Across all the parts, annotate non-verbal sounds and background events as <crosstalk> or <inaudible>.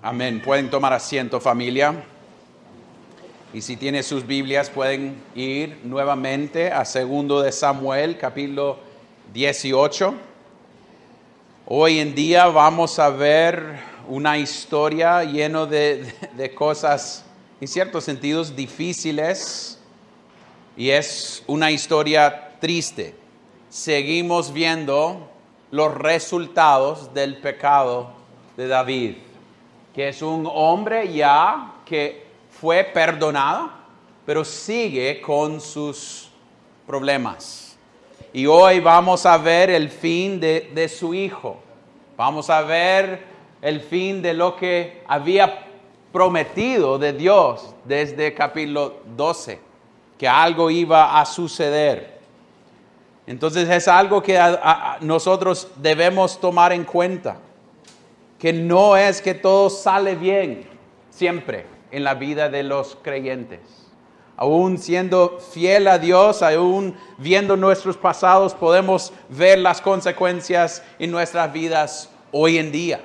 Amén. Pueden tomar asiento familia. Y si tienen sus Biblias pueden ir nuevamente a segundo de Samuel, capítulo 18. Hoy en día vamos a ver una historia llena de, de cosas, en ciertos sentidos, difíciles. Y es una historia triste. Seguimos viendo los resultados del pecado de David, que es un hombre ya que fue perdonado, pero sigue con sus problemas. Y hoy vamos a ver el fin de, de su hijo. Vamos a ver el fin de lo que había prometido de Dios desde capítulo 12, que algo iba a suceder. Entonces es algo que nosotros debemos tomar en cuenta, que no es que todo sale bien siempre en la vida de los creyentes. Aún siendo fiel a Dios, aún viendo nuestros pasados, podemos ver las consecuencias en nuestras vidas hoy en día.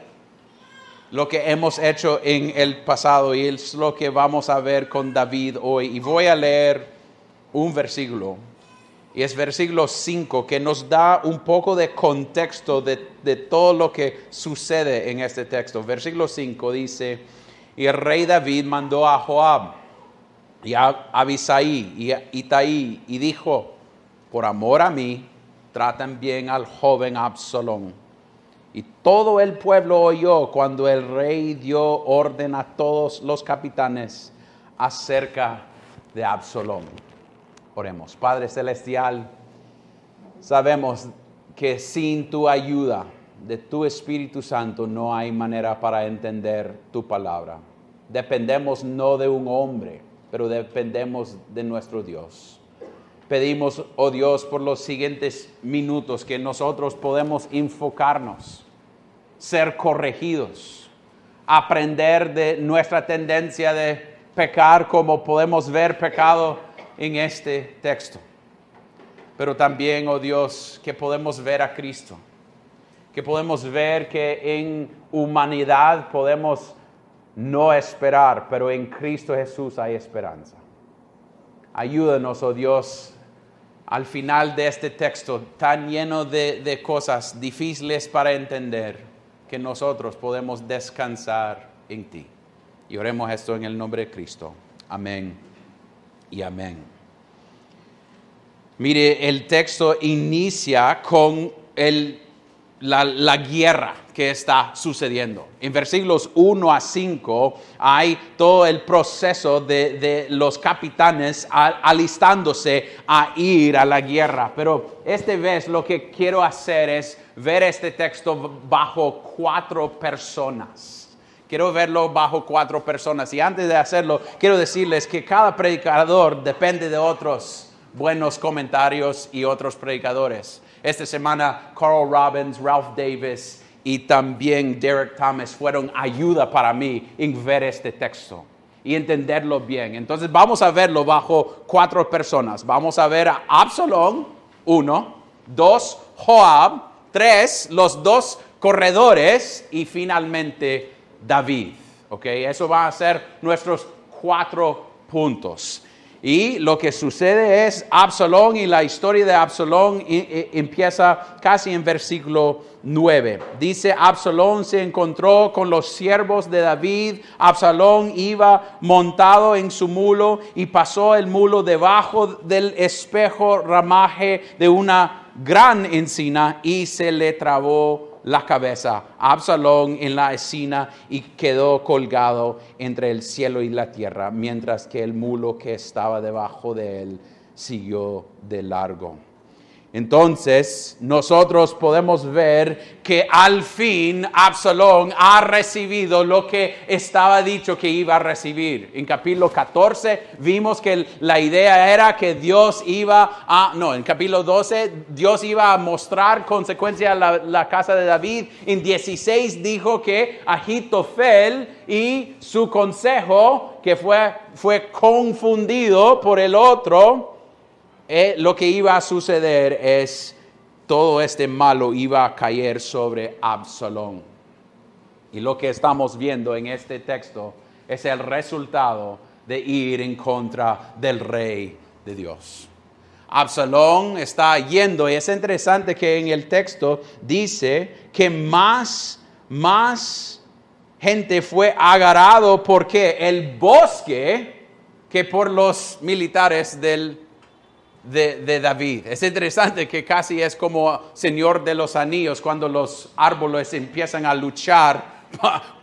Lo que hemos hecho en el pasado y es lo que vamos a ver con David hoy. Y voy a leer un versículo y es versículo 5 que nos da un poco de contexto de, todo lo que sucede en este texto. Versículo 5 dice, y el rey David mandó a Joab y a Abisaí y a Itaí y dijo, por amor a mí, tratan bien al joven Absalón. Y todo el pueblo oyó cuando el rey dio orden a todos los capitanes acerca de Absalón. Oremos. Padre Celestial, sabemos que sin tu ayuda de tu Espíritu Santo no hay manera para entender tu palabra. Dependemos no de un hombre, pero dependemos de nuestro Dios. Pedimos, oh Dios, por los siguientes minutos que nosotros podemos enfocarnos, ser corregidos, aprender de nuestra tendencia de pecar como podemos ver pecado en este texto. Pero también, oh Dios, que podemos ver a Cristo, que podemos ver que en humanidad podemos no esperar, pero en Cristo Jesús hay esperanza. Ayúdanos, oh Dios, al final de este texto tan lleno de, de cosas difíciles para entender, que nosotros podemos descansar en ti. Y oremos esto en el nombre de Cristo. Amén y amén. Mire, el texto inicia con la, guerra que está sucediendo. En versículos 1 a 5 hay todo el proceso de, los capitanes alistándose a ir a la guerra. Pero esta vez lo que quiero hacer es ver este texto bajo cuatro personas. Quiero verlo bajo cuatro personas. Y antes de hacerlo, quiero decirles que cada predicador depende de otros buenos comentarios y otros predicadores. Esta semana, Carl Robbins, Ralph Davis y también Derek Thomas fueron ayuda para mí en ver este texto y entenderlo bien. Entonces vamos a verlo bajo cuatro personas. Vamos a ver a Absalón, uno, dos, Joab, tres, los dos corredores y finalmente David. ¿Ok? Eso va a ser nuestros cuatro puntos. Y lo que sucede es Absalón y la historia de Absalón empieza casi en versículo 9. Dice, Absalón se encontró con los siervos de David. Absalón iba montado en su mulo y pasó el mulo debajo del espejo ramaje de una gran encina y se le trabó la cabeza a Absalón en la escena y quedó colgado entre el cielo y la tierra, mientras que el mulo que estaba debajo de él siguió de largo. Entonces nosotros podemos ver que al fin Absalón ha recibido lo que estaba dicho que iba a recibir. En capítulo 14 vimos que la idea era que Dios iba a, no, en capítulo 12 Dios iba a mostrar consecuencia a la, casa de David. En 16 dijo que Agitofel y su consejo, que fue, fue confundido por el otro, eh, lo que iba a suceder es todo este malo iba a caer sobre Absalón. Y lo que estamos viendo en este texto es el resultado de ir en contra del rey de Dios. Absalón está yendo y es interesante que en el texto dice que más, más gente fue agarrado porque el bosque que por los militares del, de, David. Es interesante que casi es como Señor de los Anillos cuando los árboles empiezan a luchar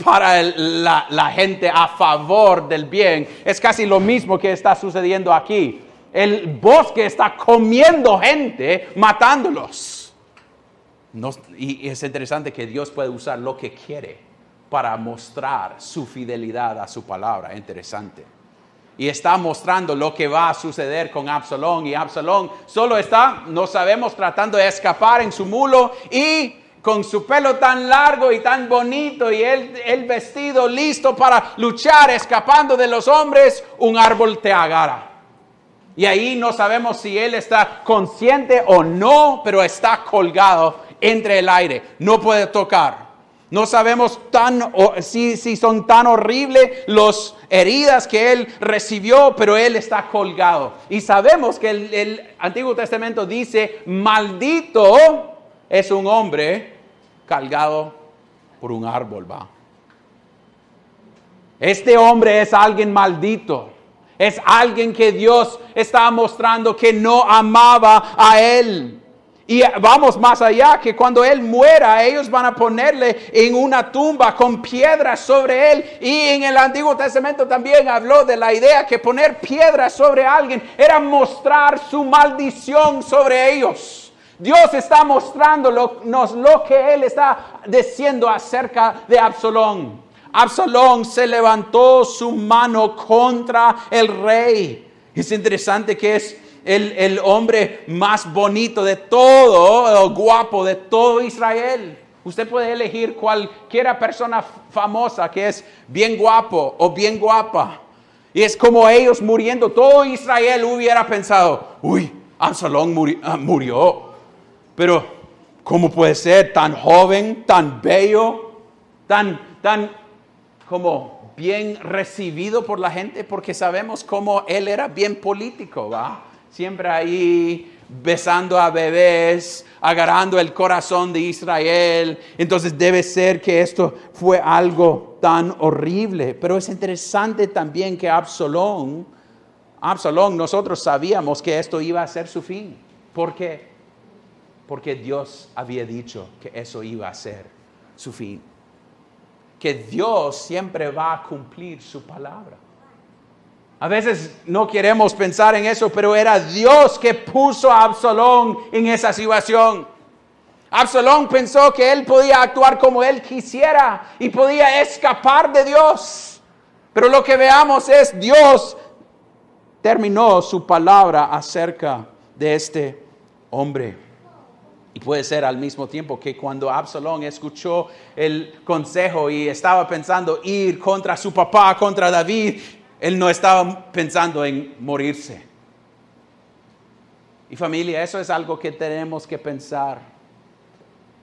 para la, la, gente a favor del bien. Es casi lo mismo que está sucediendo aquí. El bosque está comiendo gente, matándolos. y es interesante que Dios puede usar lo que quiere para mostrar su fidelidad a su palabra. Interesante. Y está mostrando lo que va a suceder con Absalón. Y Absalón solo está, no sabemos, tratando de escapar en su mulo y con su pelo tan largo y tan bonito y el, vestido listo para luchar, escapando de los hombres, un árbol te agarra. Y ahí no sabemos si él está consciente o no, pero está colgado entre el aire. No puede tocar. No sabemos tan, si, si son tan horribles las heridas que él recibió, pero él está colgado. Y sabemos que el, Antiguo Testamento dice, maldito es un hombre cargado por un árbol, va. Este hombre es alguien maldito. Es alguien que Dios está mostrando que no amaba a él. Y vamos más allá, que cuando Él muera, ellos van a ponerle en una tumba con piedras sobre Él. Y en el Antiguo Testamento también habló de la idea que poner piedras sobre alguien era mostrar su maldición sobre ellos. Dios está mostrándonos lo que Él está diciendo acerca de Absalón. Absalón se levantó su mano contra el rey. Es interesante que es el, hombre más bonito de todo, el guapo de todo Israel. Usted puede elegir cualquiera persona famosa que es bien guapo o bien guapa. Y es como ellos muriendo. Todo Israel hubiera pensado, uy, Absalón ah, murió. Pero, ¿cómo puede ser tan joven, tan bello, tan, tan como bien recibido por la gente? Porque sabemos cómo él era bien político, ¿va? Siempre ahí besando a bebés, agarrando el corazón de Israel. Entonces debe ser que esto fue algo tan horrible. Pero es interesante también que Absalón, Absalón, nosotros sabíamos que esto iba a ser su fin. ¿Por qué? Porque Dios había dicho que eso iba a ser su fin. Que Dios siempre va a cumplir su palabra. A veces no queremos pensar en eso, pero era Dios que puso a Absalón en esa situación. Absalón pensó que él podía actuar como él quisiera y podía escapar de Dios. Pero lo que veamos es Dios terminó su palabra acerca de este hombre. Y puede ser al mismo tiempo que cuando Absalón escuchó el consejo y estaba pensando ir contra su papá, contra David, él no estaba pensando en morirse. Y familia, eso es algo que tenemos que pensar.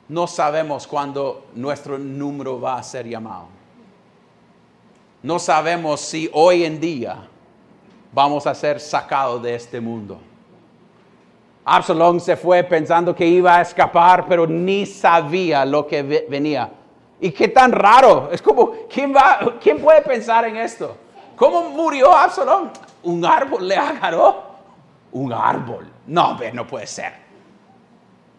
No sabemos cuándo nuestro número va a ser llamado. No sabemos si hoy en día vamos a ser sacados de este mundo. Absalón se fue pensando que iba a escapar, pero ni sabía lo que venía. Y qué tan raro. Es como, ¿quién, va, ¿quién puede pensar en esto? ¿Cómo murió Absalón? Un árbol le agarró. Un árbol. No, no puede ser.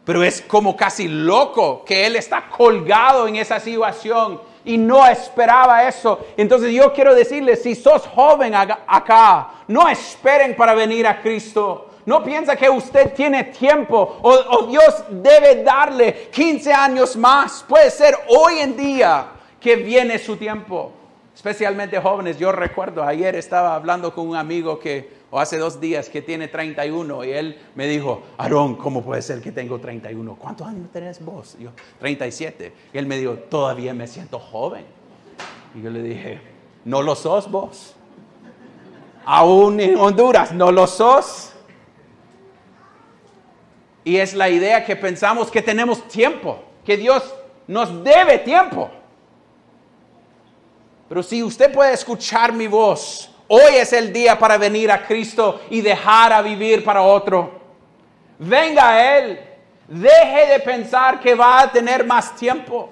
Pero es como casi loco que él está colgado en esa situación y no esperaba eso. Entonces yo quiero decirles, si sos joven acá, no esperen para venir a Cristo. No piensa que usted tiene tiempo o, o Dios debe darle 15 años más. Puede ser hoy en día que viene su tiempo especialmente jóvenes. Yo recuerdo, ayer estaba hablando con un amigo que, o hace dos días, que tiene 31 y él me dijo, Aarón, ¿cómo puede ser que tengo 31? ¿Cuántos años tenés vos? yo, 37. Y él me dijo, todavía me siento joven. Y yo le dije, ¿no lo sos vos? Aún en Honduras, ¿no lo sos? Y es la idea que pensamos que tenemos tiempo, que Dios nos debe tiempo. Pero si usted puede escuchar mi voz, hoy es el día para venir a Cristo y dejar a vivir para otro. Venga a Él. Deje de pensar que va a tener más tiempo.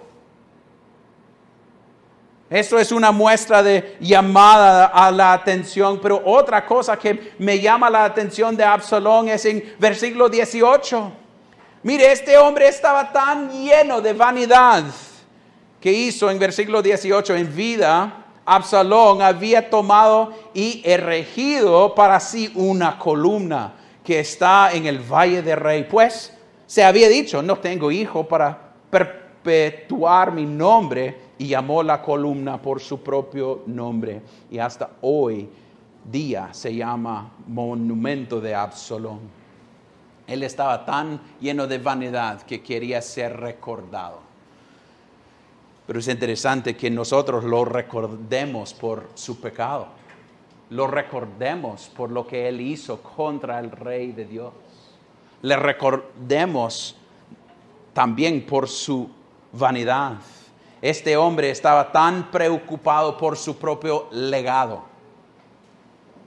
Eso es una muestra de llamada a la atención, pero otra cosa que me llama la atención de Absalón es en versículo 18. Mire, este hombre estaba tan lleno de vanidad que hizo en versículo 18 en vida. Absalón había tomado y erigido para sí una columna que está en el valle de rey. Pues se había dicho, no tengo hijo para perpetuar mi nombre y llamó la columna por su propio nombre. Y hasta hoy día se llama monumento de Absalón. Él estaba tan lleno de vanidad que quería ser recordado. Pero es interesante que nosotros lo recordemos por su pecado. Lo recordemos por lo que él hizo contra el rey de Dios. Le recordemos también por su vanidad este hombre estaba tan preocupado por su propio legado.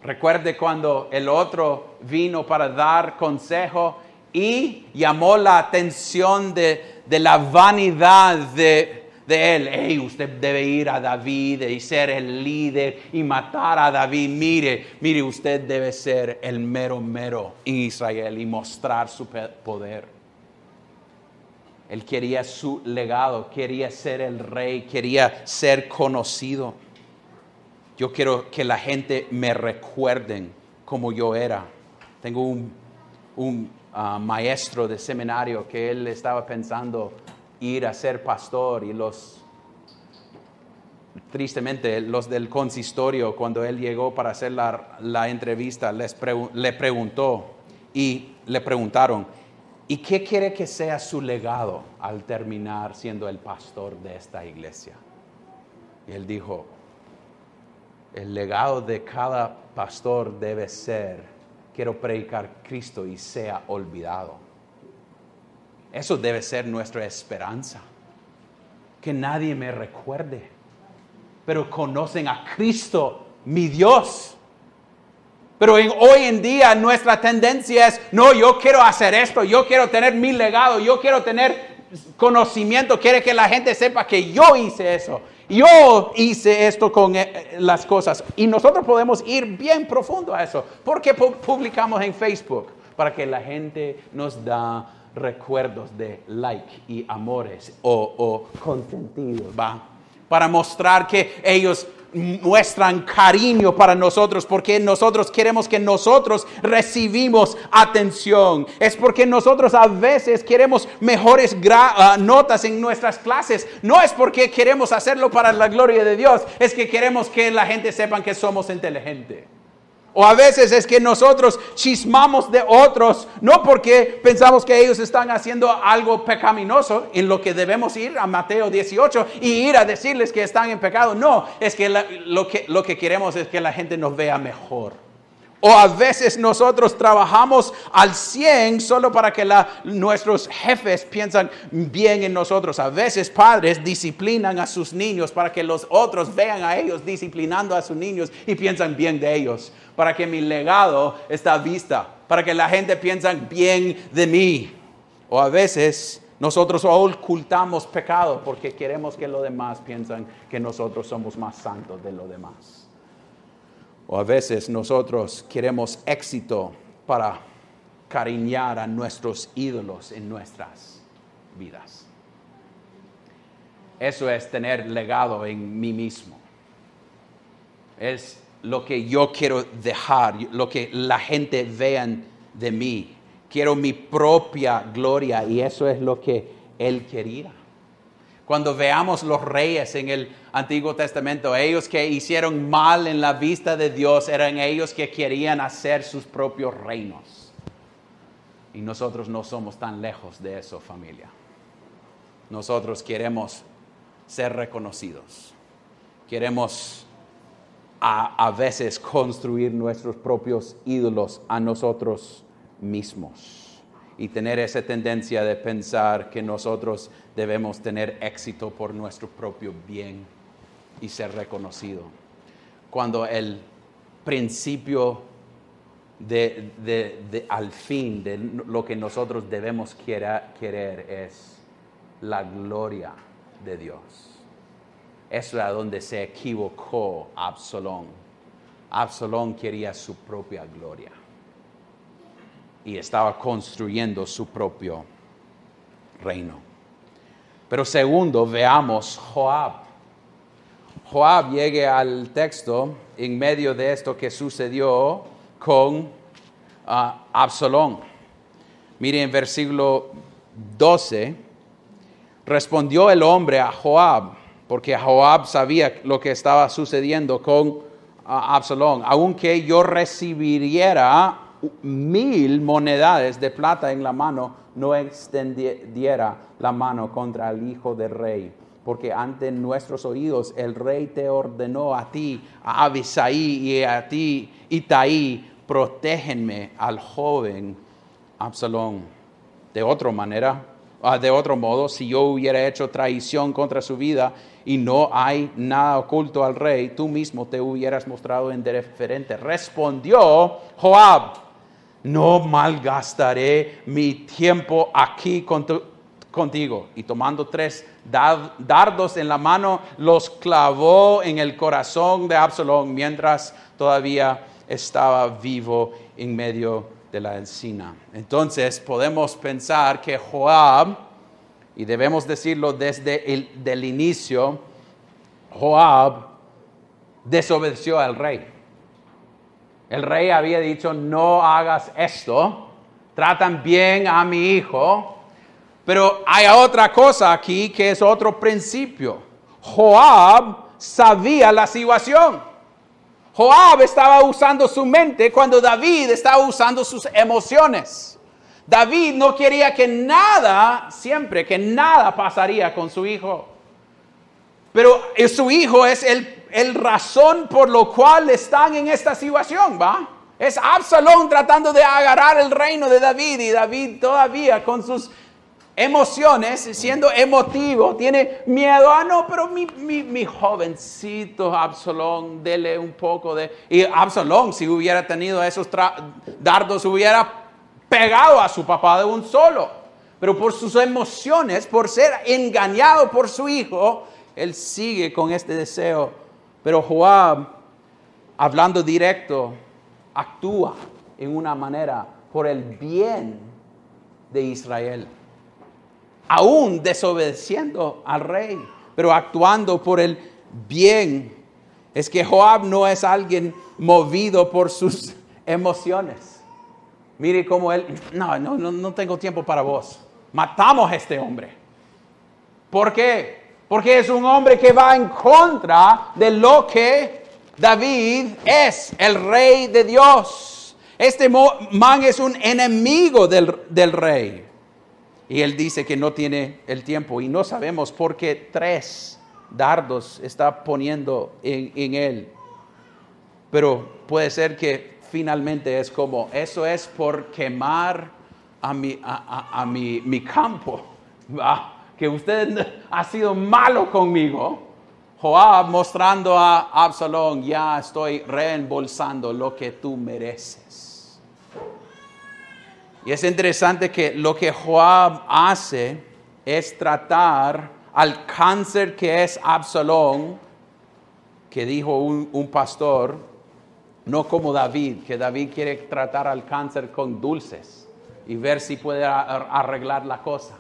Recuerde cuando el otro vino para dar consejo y llamó la atención de, la vanidad de, de él. Hey, usted debe ir a David y ser el líder y matar a David. Mire, mire, usted debe ser el mero mero en Israel y mostrar su poder. Él quería su legado, quería ser el rey, quería ser conocido. Yo quiero que la gente me recuerden como yo era. Tengo un, ah, maestro de seminario que él estaba pensando ir a ser pastor y los, tristemente, los del consistorio, cuando él llegó para hacer la, entrevista, les le preguntó y le preguntaron, ¿Y qué quiere que sea su legado al terminar siendo el pastor de esta iglesia? Y él dijo, el legado de cada pastor debe ser, quiero predicar Cristo y sea olvidado. Eso debe ser nuestra esperanza. Que nadie me recuerde, pero conocen a Cristo, mi Dios pero hoy en día nuestra tendencia es, no, yo quiero hacer esto, yo quiero tener mi legado, yo quiero tener conocimiento, quiere que la gente sepa que yo hice eso, yo hice esto con eh, las cosas. Y nosotros podemos ir bien profundo a eso. porque publicamos en Facebook? Para que la gente nos da recuerdos de like y amores o, o consentidos, ¿va? Para mostrar que ellos muestran cariño para nosotros, porque nosotros queremos que nosotros recibimos atención. Es porque nosotros a veces queremos mejores ah, notas en nuestras clases. No es porque queremos hacerlo para la gloria de Dios, es que queremos que la gente sepa que somos inteligentes. O a veces es que nosotros chismamos de otros, no porque pensamos que ellos están haciendo algo pecaminoso, en lo que debemos ir a Mateo 18 y ir a decirles que están en pecado. No, es que, lo, que lo que queremos es que la gente nos vea mejor. O a veces nosotros trabajamos al 100 solo para que nuestros jefes piensan bien en nosotros. A veces padres disciplinan a sus niños para que los otros vean a ellos disciplinando a sus niños y piensan bien de ellos. Para que mi legado está vista. Para que la gente piensa bien de mí. O a veces nosotros ocultamos pecado porque queremos que los demás piensan que nosotros somos más santos de los demás. O a veces nosotros queremos éxito para cariñar a nuestros ídolos en nuestras vidas. Eso es tener legado en mí mismo. Es lo que yo quiero dejar, lo que la gente vean de mí. Quiero mi propia gloria y eso es lo que Él quería. Cuando veamos los reyes en el Antiguo Testamento, ellos que hicieron mal en la vista de Dios eran ellos que querían hacer sus propios reinos. Y nosotros no somos tan lejos de eso, familia. Nosotros queremos ser reconocidos. Queremos a, veces construir nuestros propios ídolos a nosotros mismos y tener esa tendencia de pensar que nosotros debemos tener éxito por nuestro propio bien. y ser reconocido. Cuando el principio de, al fin de lo que nosotros debemos querer es la gloria de Dios. Eso es donde se equivocó Absalón. Absalón quería su propia gloria y estaba construyendo su propio reino. Pero segundo, veamos Joab. Joab llegue al texto en medio de esto que sucedió con ah, Absalón. Miren, versículo 12, respondió el hombre a Joab, porque Joab sabía lo que estaba sucediendo con ah, Absalón, aunque yo recibiera mil monedas de plata en la mano, no extendiera la mano contra el hijo del rey. Porque ante nuestros oídos el rey te ordenó a ti, a Abisai y a ti, Itaí, protégenme al joven Absalón. De otra manera, ah, de otro modo, si yo hubiera hecho traición contra su vida y no hay nada oculto al rey, tú mismo te hubieras mostrado indiferente. Respondió Joab, no malgastaré mi tiempo aquí contigo. Y tomando tres dardos en la mano, los clavó en el corazón de Absalón mientras todavía estaba vivo en medio de la encina. Entonces podemos pensar que Joab, y debemos decirlo desde el inicio, Joab desobedeció al rey. El rey había dicho, no hagas esto, tratan bien a mi hijo, pero hay otra cosa aquí que es otro principio. Joab sabía la situación. Joab estaba usando su mente cuando David estaba usando sus emociones. David no quería que nada, siempre que nada pasaría con su hijo. Pero su hijo es el, el razón por lo cual están en esta situación, ¿va? Es Absalón tratando de agarrar el reino de David y David todavía con sus emociones, siendo emotivo, tiene miedo, ah, no, pero mi, mi, jovencito Absalón, dele un poco de... Y Absalón, si hubiera tenido esos dardos, hubiera pegado a su papá de un solo. Pero por sus emociones, por ser engañado por su hijo, él sigue con este deseo. Pero Joab, hablando directo, actúa en una manera por el bien de Israel aún desobedeciendo al rey, pero actuando por el bien. Es que Joab no es alguien movido por sus <laughs> emociones. Mire cómo él, no, no, no tengo tiempo para vos. Matamos a este hombre. ¿Por qué? Porque es un hombre que va en contra de lo que David es, el rey de Dios. Este man es un enemigo del, del rey. Y él dice que no tiene el tiempo y no sabemos por qué tres dardos está poniendo en, él. Pero puede ser que finalmente es como, eso es por quemar a mi, a, mi, campo, <laughs> que usted <laughs> ha sido malo conmigo. Joab mostrando a Absalón, ya estoy reembolsando lo que tú mereces. Y es interesante que lo que Joab hace es tratar al cáncer que es Absalón, que dijo un, pastor, no como David, que David quiere tratar al cáncer con dulces y ver si puede arreglar la cosa.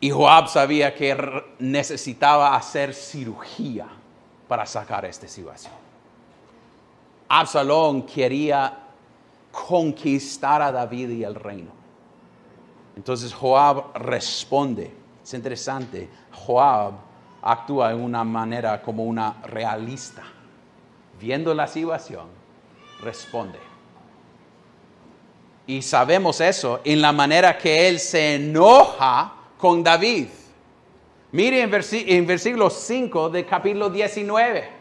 Y Joab sabía que necesitaba hacer cirugía para sacar esta situación. Absalón quería conquistar a David y el reino. Entonces Joab responde. Es interesante. Joab actúa de una manera como una realista. Viendo la situación, responde. Y sabemos eso en la manera que él se enoja con David. Mire en, versículo 5 de capítulo 19.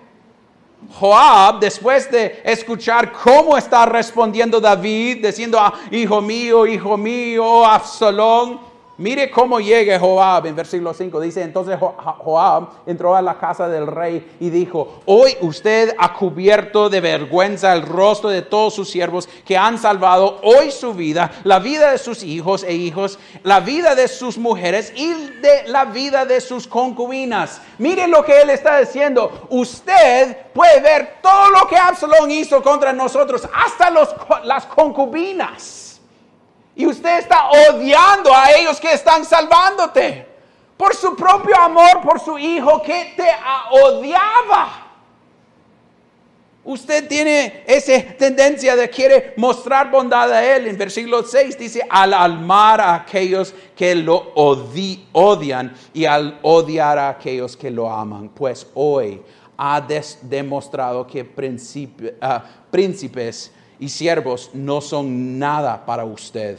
Joab, después de escuchar cómo está respondiendo David, diciendo, ah, hijo mío, hijo mío, Absalón, Mire cómo llega Joab en versículo 5. Dice, entonces Joab entró a la casa del rey y dijo, hoy usted ha cubierto de vergüenza el rostro de todos sus siervos que han salvado hoy su vida, la vida de sus hijos e hijos, la vida de sus mujeres y de la vida de sus concubinas. Mire lo que él está diciendo. Usted puede ver todo lo que Absalón hizo contra nosotros, hasta los, las concubinas. Y usted está odiando a ellos que están salvándote. Por su propio amor, por su hijo que te odiaba. Usted tiene esa tendencia de quiere mostrar bondad a él. En versículo 6 dice, al amar a aquellos que lo odian y al odiar a aquellos que lo aman. Pues hoy ha demostrado que ah, príncipes y siervos no son nada para usted.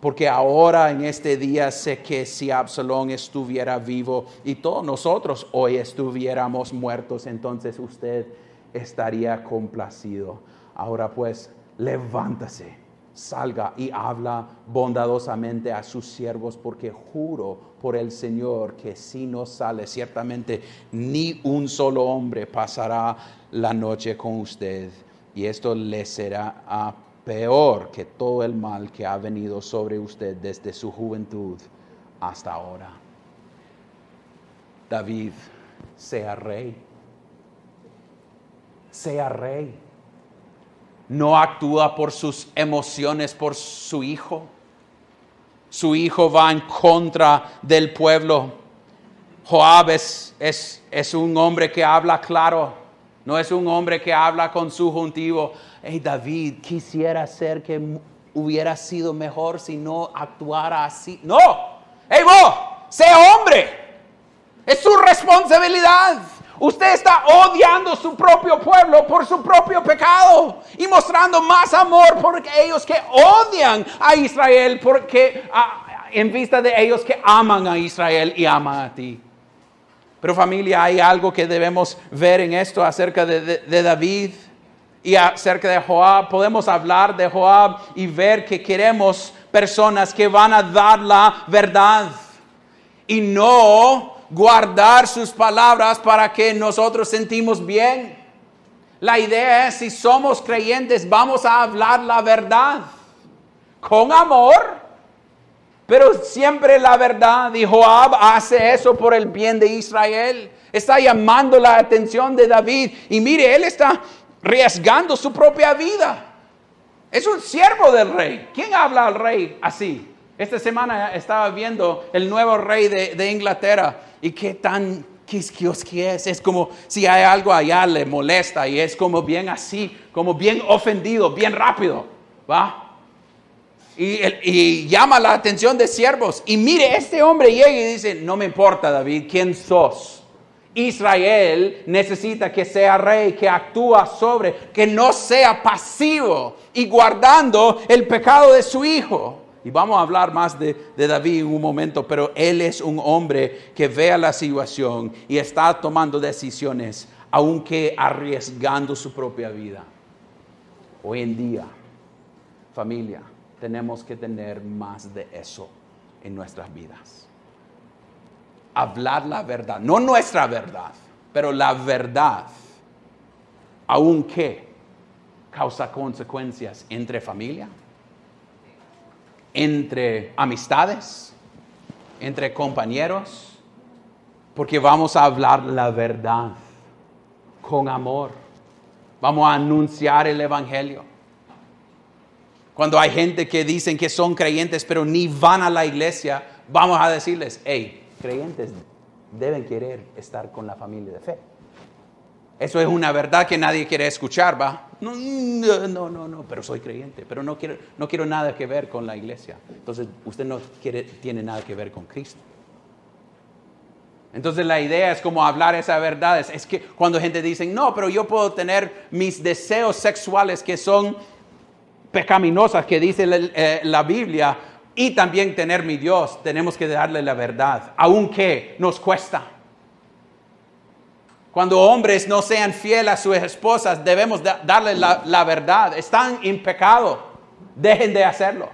Porque ahora en este día sé que si Absalón estuviera vivo y todos nosotros hoy estuviéramos muertos, entonces usted estaría complacido. Ahora pues, levántase, salga y habla bondadosamente a sus siervos, porque juro por el Señor que si no sale, ciertamente ni un solo hombre pasará la noche con usted y esto le será peor que todo el mal que ha venido sobre usted desde su juventud hasta ahora. David, sea rey. Sea rey. No actúa por sus emociones, por su hijo. Su hijo va en contra del pueblo. Joab es, es un hombre que habla claro no es un hombre que habla con su juntivo. Hey David, quisiera ser que hubiera sido mejor si no actuara así. No. Hey vos, sea hombre. Es su responsabilidad. Usted está odiando su propio pueblo por su propio pecado y mostrando más amor por ellos que odian a Israel, porque en vista de ellos que aman a Israel y aman a ti. Pero familia, hay algo que debemos ver en esto acerca de, David y acerca de Joab. Podemos hablar de Joab y ver que queremos personas que van a dar la verdad y no guardar sus palabras para que nosotros sentimos bien. La idea es, si somos creyentes, vamos a hablar la verdad con amor pero siempre la verdad, y Joab hace eso por el bien de Israel. Está llamando la atención de David. Y mire, él está arriesgando su propia vida. Es un siervo del rey. ¿Quién habla al rey así? Esta semana estaba viendo el nuevo rey de, Inglaterra y qué tan quisquioski es. Es como si hay algo allá le molesta y es como bien así, como bien ofendido, bien rápido. ¿Va? Y, llama la atención de siervos. Y mire, este hombre llega y dice, no me importa David, ¿quién sos? Israel necesita que sea rey, que actúa sobre, que no sea pasivo y guardando el pecado de su hijo. Y vamos a hablar más de, de, David en un momento, pero él es un hombre que vea la situación y está tomando decisiones, aunque arriesgando su propia vida. Hoy en día, familia, tenemos que tener más de eso en nuestras vidas. Hablar la verdad, no nuestra verdad, pero la verdad, aunque causa consecuencias entre familia, entre amistades, entre compañeros, porque vamos a hablar la verdad con amor. Vamos a anunciar el Evangelio. Cuando hay gente que dicen que son creyentes pero ni van a la iglesia, vamos a decirles, hey, creyentes deben querer estar con la familia de fe. Eso es una verdad que nadie quiere escuchar, ¿va? No, no, no, pero soy creyente, pero no quiero, no quiero nada que ver con la iglesia. Entonces, usted no tiene nada que ver con Cristo. Entonces la idea es como hablar esa verdad. Es, es que cuando gente dice, no, pero yo puedo tener mis deseos sexuales que son pecaminosas que dice eh, la, Biblia y también tener mi Dios, tenemos que darle la verdad, aunque nos cuesta. Cuando hombres no sean fieles a sus esposas, debemos darle la, la, verdad. Están en pecado. Dejen de hacerlo.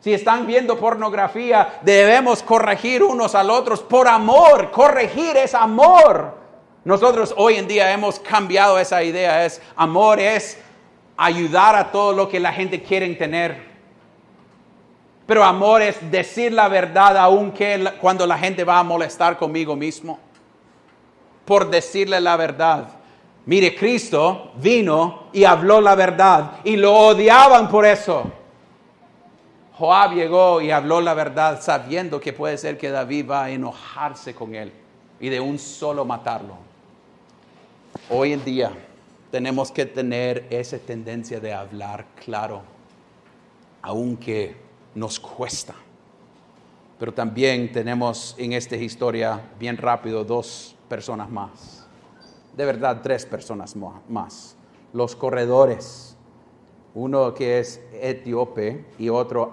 Si están viendo pornografía, debemos corregir unos al otros por amor. Corregir es amor. Nosotros hoy en día hemos cambiado esa idea. Es amor es ayudar a todo lo que la gente quiere tener. Pero amor es decir la verdad aunque cuando la gente va a molestar conmigo mismo. Por decirle la verdad. Mire, Cristo vino y habló la verdad y lo odiaban por eso. Joab llegó y habló la verdad sabiendo que puede ser que David va a enojarse con él y de un solo matarlo. Hoy en día tenemos que tener esa tendencia de hablar claro, aunque nos cuesta. Pero también tenemos en esta historia, bien rápido, dos personas más. De verdad, tres personas más. Los corredores. Uno que es etíope y otro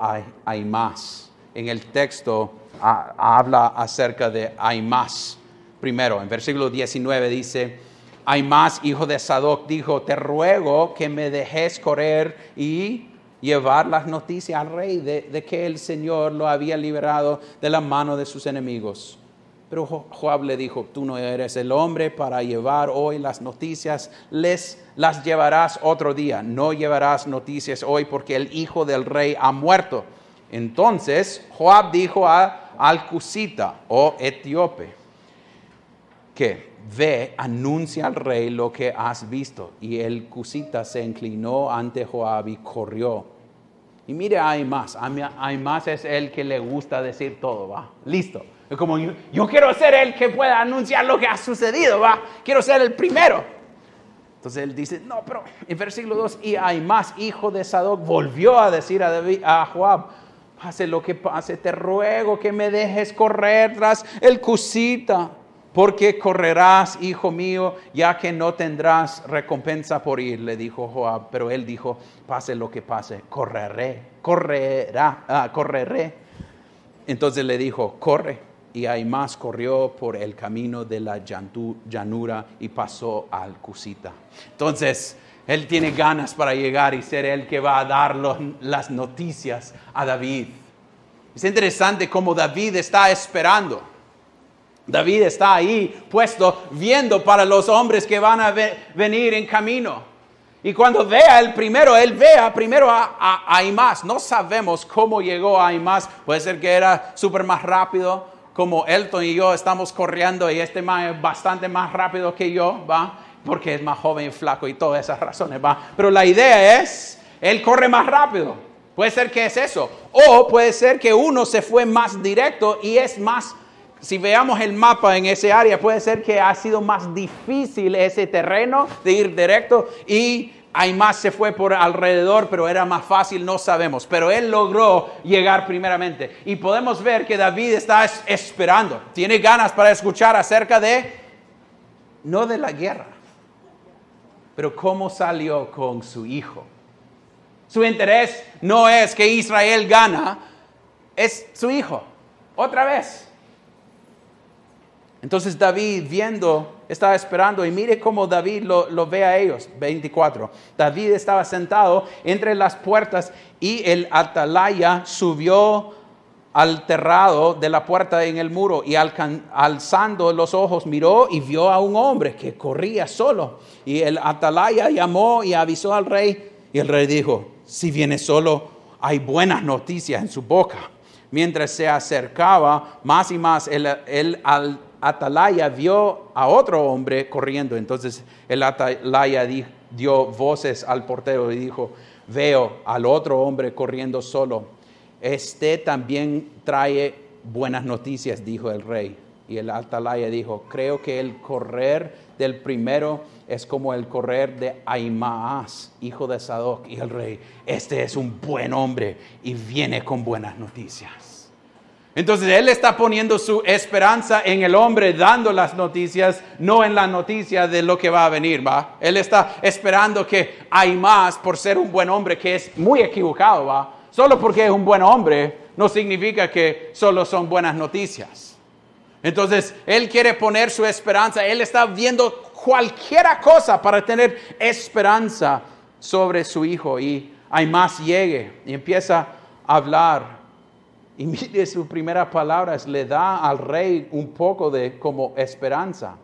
más. En el texto habla acerca de más. Primero, en versículo 19 dice, más hijo de Sadoc, dijo, te ruego que me dejes correr y llevar las noticias al rey de, que el Señor lo había liberado de la mano de sus enemigos. Pero Joab le dijo, tú no eres el hombre para llevar hoy las noticias, les las llevarás otro día, no llevarás noticias hoy porque el hijo del rey ha muerto. Entonces Joab dijo a, al Cusita o etíope que ve, anuncia al rey lo que has visto. Y el Cusita se inclinó ante Joab y corrió. Y mire, hay más. Hay más es el que le gusta decir todo, va. Listo. Es como yo, quiero ser el que pueda anunciar lo que ha sucedido, va. Quiero ser el primero. Entonces él dice, no, pero en versículo 2, y hay más, hijo de Sadoc, volvió a decir a, a Joab, pase lo que pase, te ruego que me dejes correr tras el Cusita porque correrás, hijo mío, ya que no tendrás recompensa por ir, le dijo Joab. Pero él dijo, pase lo que pase, correré, correrá, ah, correré. Entonces le dijo, corre. Y más corrió por el camino de la llanura y pasó al Cusita. Entonces, él tiene ganas para llegar y ser el que va a dar las noticias a David. Es interesante cómo David está esperando. David está ahí puesto viendo para los hombres que van a venir en camino. Y cuando vea el primero, él vea primero a, a, No sabemos cómo llegó a Aimas. Puede ser que era súper más rápido, como Elton y yo estamos corriendo y este man es bastante más rápido que yo, ¿va? Porque es más joven y flaco y todas esas razones, ¿va? Pero la idea es, él corre más rápido. Puede ser que es eso. O puede ser que uno se fue más directo y es más si veamos el mapa en ese área, puede ser que ha sido más difícil ese terreno de ir directo y más se fue por alrededor, pero era más fácil, no sabemos. Pero él logró llegar primeramente. Y podemos ver que David está esperando, tiene ganas para escuchar acerca de, no de la guerra, pero cómo salió con su hijo. Su interés no es que Israel gana, es su hijo. Otra vez, entonces David viendo, estaba esperando y mire cómo David lo, ve a ellos. 24. David estaba sentado entre las puertas y el atalaya subió al terrado de la puerta en el muro y alzando los ojos miró y vio a un hombre que corría solo. Y el atalaya llamó y avisó al rey y el rey dijo, si viene solo, hay buenas noticias en su boca. Mientras se acercaba más y más, el, atalaya vio a otro hombre corriendo. Entonces el atalaya dio voces al portero y dijo, veo al otro hombre corriendo solo. Este también trae buenas noticias, dijo el rey. Y el atalaya dijo, creo que el correr del primero es como el correr de Aimaas, hijo de Sadoc. Y el rey, este es un buen hombre y viene con buenas noticias. Entonces Él está poniendo su esperanza en el hombre dando las noticias, no en la noticia de lo que va a venir, ¿va? Él está esperando que hay más por ser un buen hombre, que es muy equivocado, ¿va? Solo porque es un buen hombre no significa que solo son buenas noticias. Entonces Él quiere poner su esperanza, Él está viendo cualquier cosa para tener esperanza sobre su hijo y hay más llegue y empieza hablar. Y mire sus primeras palabras, le da al rey un poco de como esperanza.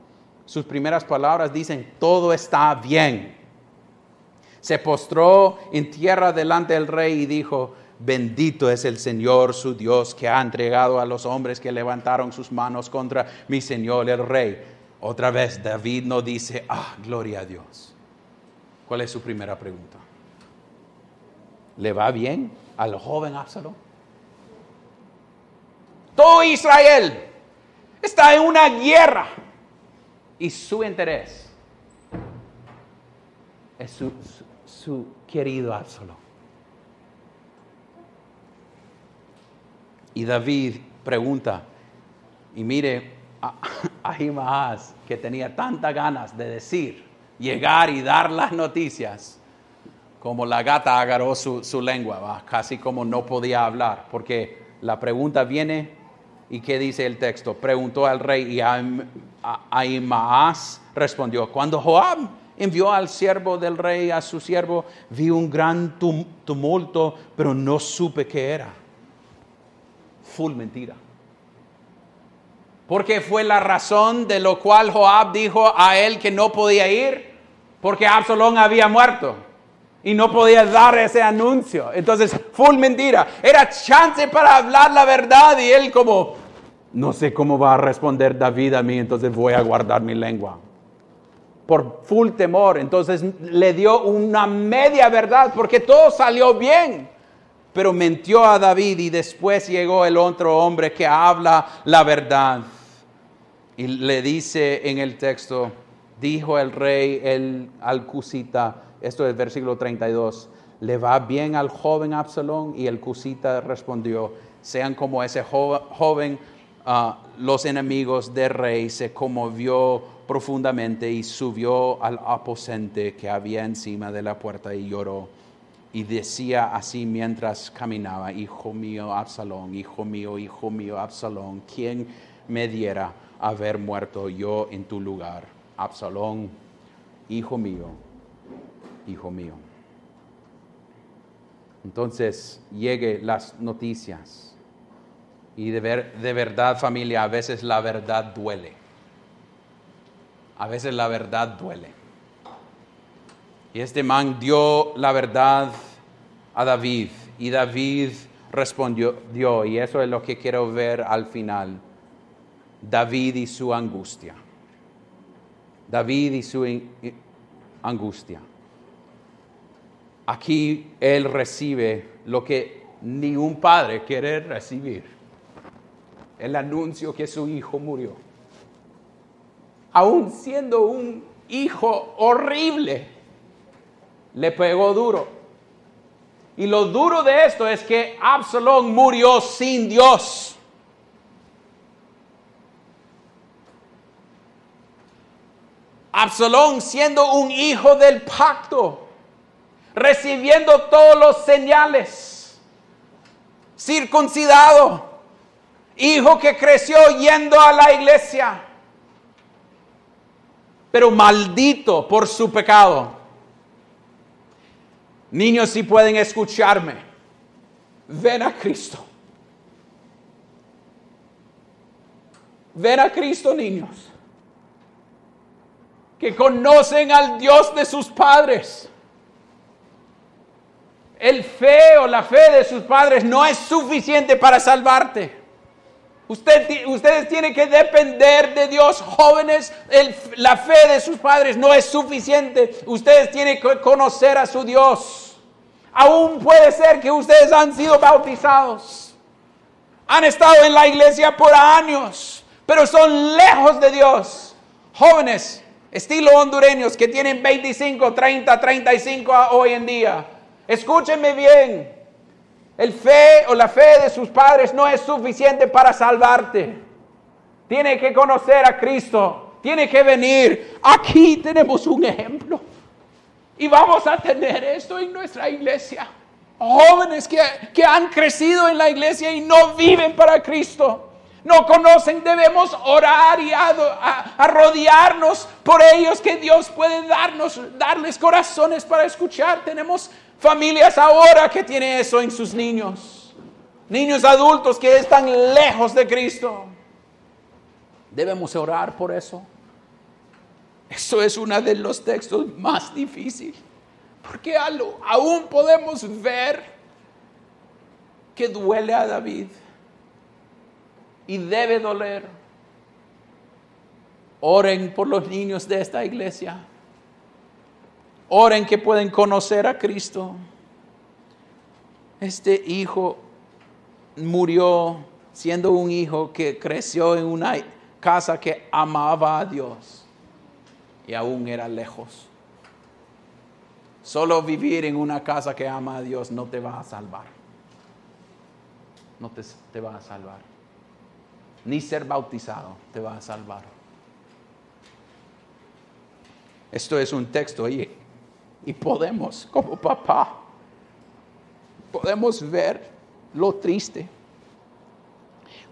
Sus primeras palabras dicen, todo está bien. Se postró en tierra delante del rey y dijo, bendito es el Señor su Dios que ha entregado a los hombres que levantaron sus manos contra mi Señor el rey. Otra vez David no dice, ah, gloria a Dios. ¿Cuál es su primera pregunta? ¿Le va bien al joven Absalón? Todo Israel está en una guerra y su interés es su, querido Absalón. Y David pregunta, y mire a <laughs> Ahimaaz, que tenía tantas ganas de decir, llegar y dar las noticias, como la gata agarró su, lengua, casi como no podía hablar, porque la pregunta viene ¿Y qué dice el texto? Preguntó al rey y Ahimaaz respondió, cuando Joab envió al siervo del rey, a su siervo, vi un gran tumulto, pero no supe qué era. Full mentira. Porque fue la razón de lo cual Joab dijo a él que no podía ir, porque Absalón había muerto y no podía dar ese anuncio. Entonces, full mentira. Era chance para hablar la verdad y él como, no sé cómo va a responder David a mí, entonces voy a guardar mi lengua. Por full temor, entonces le dio una media verdad porque todo salió bien. Pero mintió a David y después llegó el otro hombre que habla la verdad. Y le dice en el texto, dijo el rey el, al Cusita, esto es versículo 32, ¿le va bien al joven Absalón? Y el Cusita respondió, sean como ese joven los enemigos del rey, se conmovió profundamente y subió al aposento que había encima de la puerta y lloró. Y decía así mientras caminaba, Hijo mío, Absalón, hijo mío, hijo mío, Absalón, ¿quién me diera haber muerto yo en tu lugar? Absalón, hijo mío, hijo mío. Entonces llegue las noticias y de, ver, de verdad familia, a veces la verdad duele. A veces la verdad duele. Y este man dio la verdad a David y David respondió, dio, y eso es lo que quiero ver al final. David y su angustia. David y su angustia. Aquí él recibe lo que ni un padre quiere recibir el anuncio que su hijo murió. Aún siendo un hijo horrible, le pegó duro. Y lo duro de esto es que Absalón murió sin Dios. Absalón siendo un hijo del pacto, recibiendo todos los señales, circuncidado, hijo que creció yendo a la iglesia, pero maldito por su pecado. Niños, si pueden escucharme, ven a Cristo. Ven a Cristo, niños, que conocen al Dios de sus padres. El fe o la fe de sus padres no es suficiente para salvarte ustedes tienen que depender de Dios, jóvenes. la fe de sus padres no es suficiente. Ustedes tienen que conocer a su Dios. Aún puede ser que ustedes han sido bautizados. Han estado en la iglesia por años, pero son lejos de Dios. Jóvenes, estilo hondureños que tienen 25, 30, 35 hoy en día. Escúchenme bien. El fe o la fe de sus padres no es suficiente para salvarte. Tiene que conocer a Cristo. Tiene que venir. Aquí tenemos un ejemplo. Y vamos a tener esto en nuestra iglesia. Jóvenes que, que han crecido en la iglesia y no viven para Cristo no conocen, debemos orar y arrodillarnos por ellos que Dios puede darnos, darles corazones para escuchar. Tenemos familias ahora que tienen eso en sus niños. Niños adultos que están lejos de Cristo. Debemos orar por eso. Eso es uno de los textos más difíciles. Porque aún podemos ver que duele a David. Y debe doler. Oren por los niños de esta iglesia. Oren que pueden conocer a Cristo. Este hijo murió siendo un hijo que creció en una casa que amaba a Dios y aún era lejos. Solo vivir en una casa que ama a Dios no te va a salvar. No te, va a salvar. Ni ser bautizado te va a salvar. Esto es un texto y podemos, como papá, podemos ver lo triste.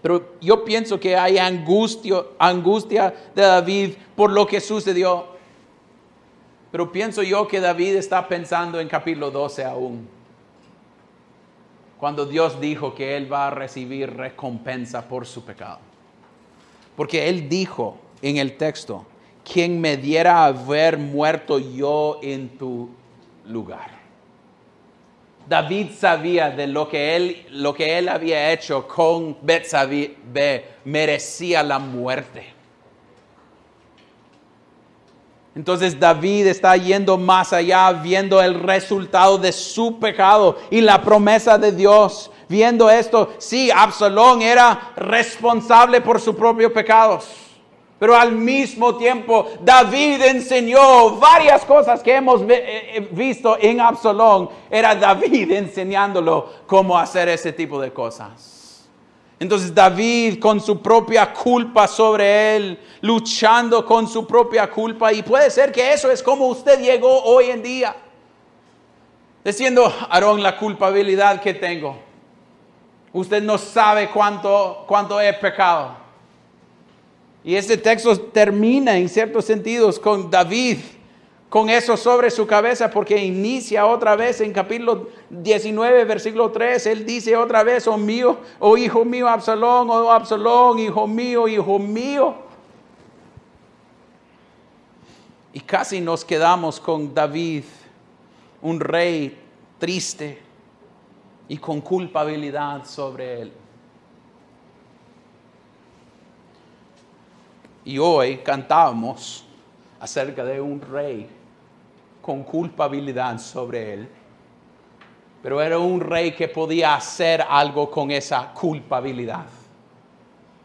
Pero yo pienso que hay angustia, angustia de David por lo que sucedió. Pero pienso yo que David está pensando en capítulo 12 aún. Cuando Dios dijo que él va a recibir recompensa por su pecado. Porque él dijo en el texto, quien me diera haber muerto yo en tu lugar. David sabía de lo que él, lo que él había hecho con Betsabé merecía la muerte. Entonces David está yendo más allá, viendo el resultado de su pecado y la promesa de Dios. Viendo esto, sí, Absalón era responsable por sus propios pecados. Pero al mismo tiempo, David enseñó varias cosas que hemos eh, eh, visto en Absalón. Era David enseñándolo cómo hacer ese tipo de cosas. Entonces David con su propia culpa sobre él, luchando con su propia culpa. Y puede ser que eso es como usted llegó hoy en día. Diciendo, Aarón, la culpabilidad que tengo. Usted no sabe cuánto, cuánto he pecado. Y este texto termina en ciertos sentidos con David, con eso sobre su cabeza, porque inicia otra vez en capítulo 19, versículo 3, él dice otra vez, oh mío, oh hijo mío Absalón, oh Absalón, hijo mío, hijo mío. Y casi nos quedamos con David, un rey triste y con culpabilidad sobre él. Y hoy cantábamos acerca de un rey con culpabilidad sobre él. Pero era un rey que podía hacer algo con esa culpabilidad.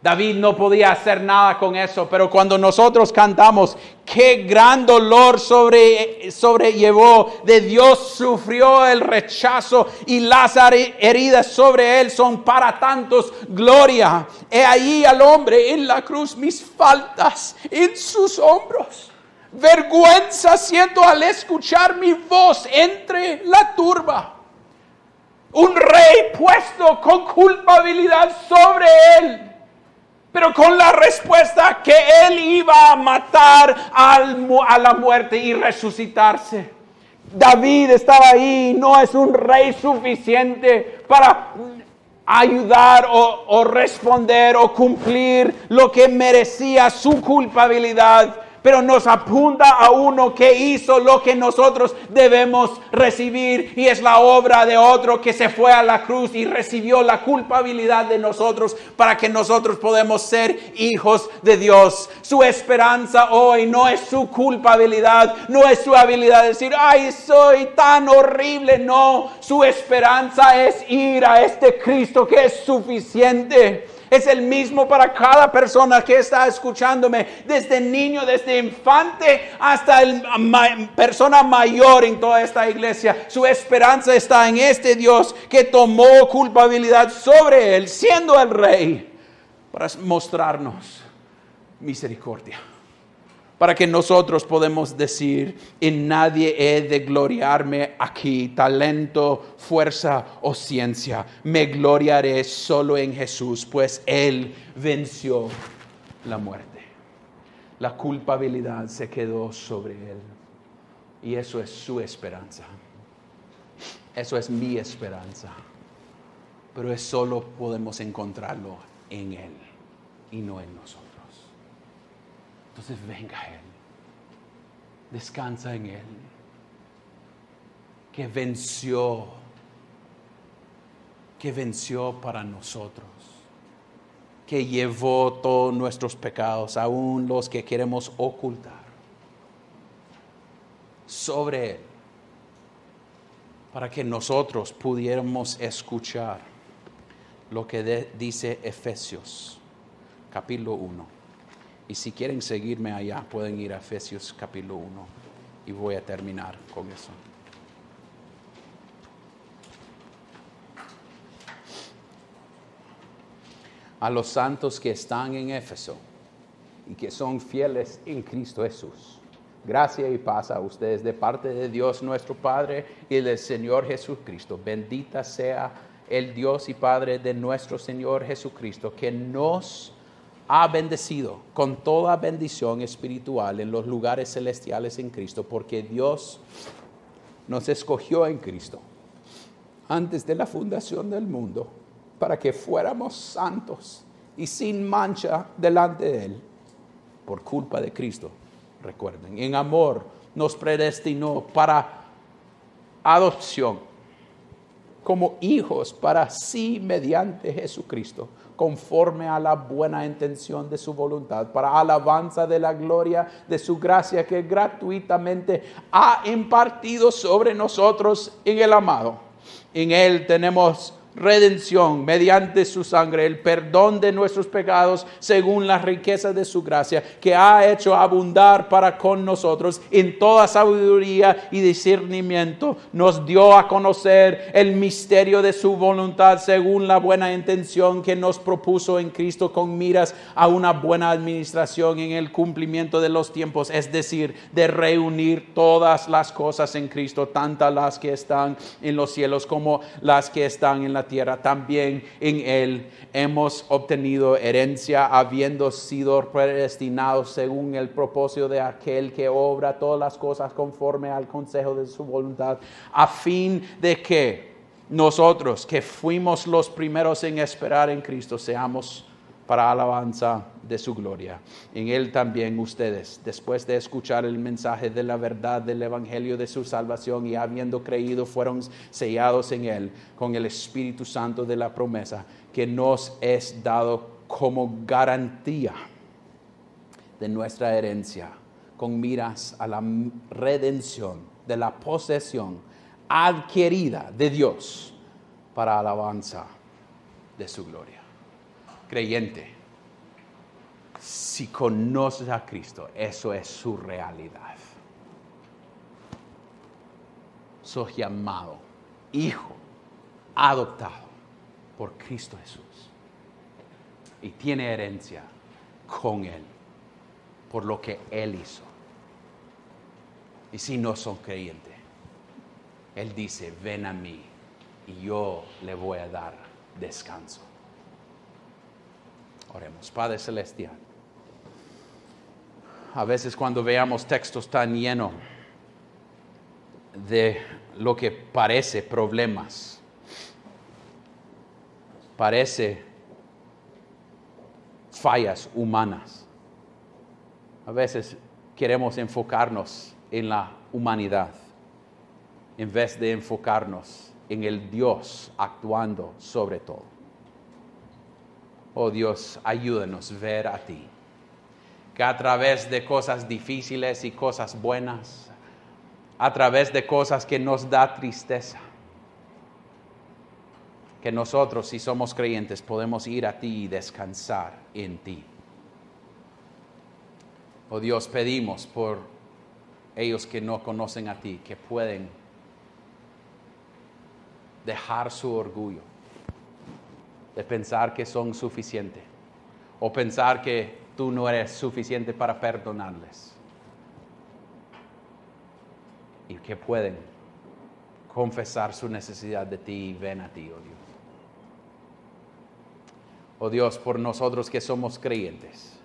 David no podía hacer nada con eso, pero cuando nosotros cantamos, qué gran dolor sobre, sobrellevó, de Dios sufrió el rechazo y las heridas sobre él son para tantos gloria. He ahí al hombre en la cruz mis faltas en sus hombros. Vergüenza siento al escuchar mi voz entre la turba. Un rey puesto con culpabilidad sobre él pero con la respuesta que él iba a matar a la muerte y resucitarse. David estaba ahí, no es un rey suficiente para ayudar o, responder o cumplir lo que merecía su culpabilidad pero nos apunta a uno que hizo lo que nosotros debemos recibir y es la obra de otro que se fue a la cruz y recibió la culpabilidad de nosotros para que nosotros podamos ser hijos de Dios. Su esperanza hoy no es su culpabilidad, no es su habilidad de decir, ay, soy tan horrible, no, su esperanza es ir a este Cristo que es suficiente es el mismo para cada persona que está escuchándome, desde niño, desde infante hasta la persona mayor en toda esta iglesia. Su esperanza está en este Dios que tomó culpabilidad sobre él, siendo el rey, para mostrarnos misericordia para que nosotros podemos decir, en nadie he de gloriarme aquí, talento, fuerza o ciencia. Me gloriaré solo en Jesús, pues Él venció la muerte. La culpabilidad se quedó sobre Él. Y eso es su esperanza. Eso es mi esperanza. pero es solo podemos encontrarlo en Él y no en nosotros. Entonces venga Él, descansa en Él, que venció, que venció para nosotros, que llevó todos nuestros pecados, aún los que queremos ocultar, sobre Él, para que nosotros pudiéramos escuchar lo que dice Efesios capítulo 1. Y si quieren seguirme allá, pueden ir a Efesios capítulo 1 y voy a terminar con eso. A los santos que están en Éfeso y que son fieles en Cristo Jesús. Gracia y paz a ustedes de parte de Dios nuestro Padre y del Señor Jesucristo. Bendita sea el Dios y Padre de nuestro Señor Jesucristo, que nos ha bendecido con toda bendición espiritual en los lugares celestiales en Cristo, porque Dios nos escogió en Cristo antes de la fundación del mundo para que fuéramos santos y sin mancha delante de Él por culpa de Cristo. Recuerden, en amor nos predestinó para adopción como hijos para sí mediante Jesucristo conforme a la buena intención de su voluntad, para alabanza de la gloria de su gracia que gratuitamente ha impartido sobre nosotros en el amado. En él tenemos redención mediante su sangre, el perdón de nuestros pecados según la riqueza de su gracia, que ha hecho abundar para con nosotros en toda sabiduría y discernimiento. Nos dio a conocer el misterio de su voluntad según la buena intención que nos propuso en Cristo con miras a una buena administración en el cumplimiento de los tiempos, es decir, de reunir todas las cosas en Cristo, tantas las que están en los cielos como las que están en la tierra, también en Él hemos obtenido herencia, habiendo sido predestinados según el propósito de aquel que obra todas las cosas conforme al consejo de su voluntad, a fin de que nosotros que fuimos los primeros en esperar en Cristo seamos para alabanza de su gloria. En Él también ustedes, después de escuchar el mensaje de la verdad del Evangelio de su salvación y habiendo creído, fueron sellados en Él con el Espíritu Santo de la promesa que nos es dado como garantía de nuestra herencia, con miras a la redención de la posesión adquirida de Dios para alabanza de su gloria creyente, si conoces a Cristo, eso es su realidad. Soy llamado, hijo, adoptado por Cristo Jesús. Y tiene herencia con Él, por lo que Él hizo. Y si no son creyentes, Él dice, ven a mí y yo le voy a dar descanso. Oremos, Padre Celestial. A veces cuando veamos textos tan llenos de lo que parece problemas, parece fallas humanas. A veces queremos enfocarnos en la humanidad en vez de enfocarnos en el Dios actuando sobre todo. Oh Dios, ayúdanos a ver a ti. Que a través de cosas difíciles y cosas buenas, a través de cosas que nos da tristeza, que nosotros, si somos creyentes, podemos ir a ti y descansar en ti. Oh Dios, pedimos por ellos que no conocen a ti, que pueden dejar su orgullo de pensar que son suficientes o pensar que tú no eres suficiente para perdonarles. Y que pueden confesar su necesidad de ti y ven a ti, oh Dios. Oh Dios, por nosotros que somos creyentes,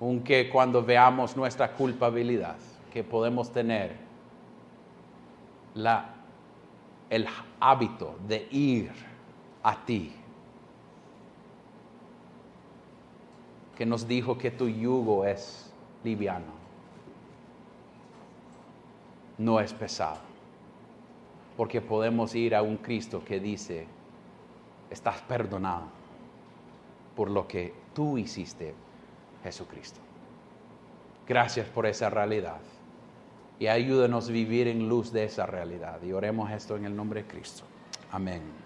aunque cuando veamos nuestra culpabilidad, que podemos tener la, el hábito de ir a ti, que nos dijo que tu yugo es liviano, no es pesado, porque podemos ir a un Cristo que dice, estás perdonado por lo que tú hiciste, Jesucristo. Gracias por esa realidad y ayúdanos a vivir en luz de esa realidad. Y oremos esto en el nombre de Cristo. Amén.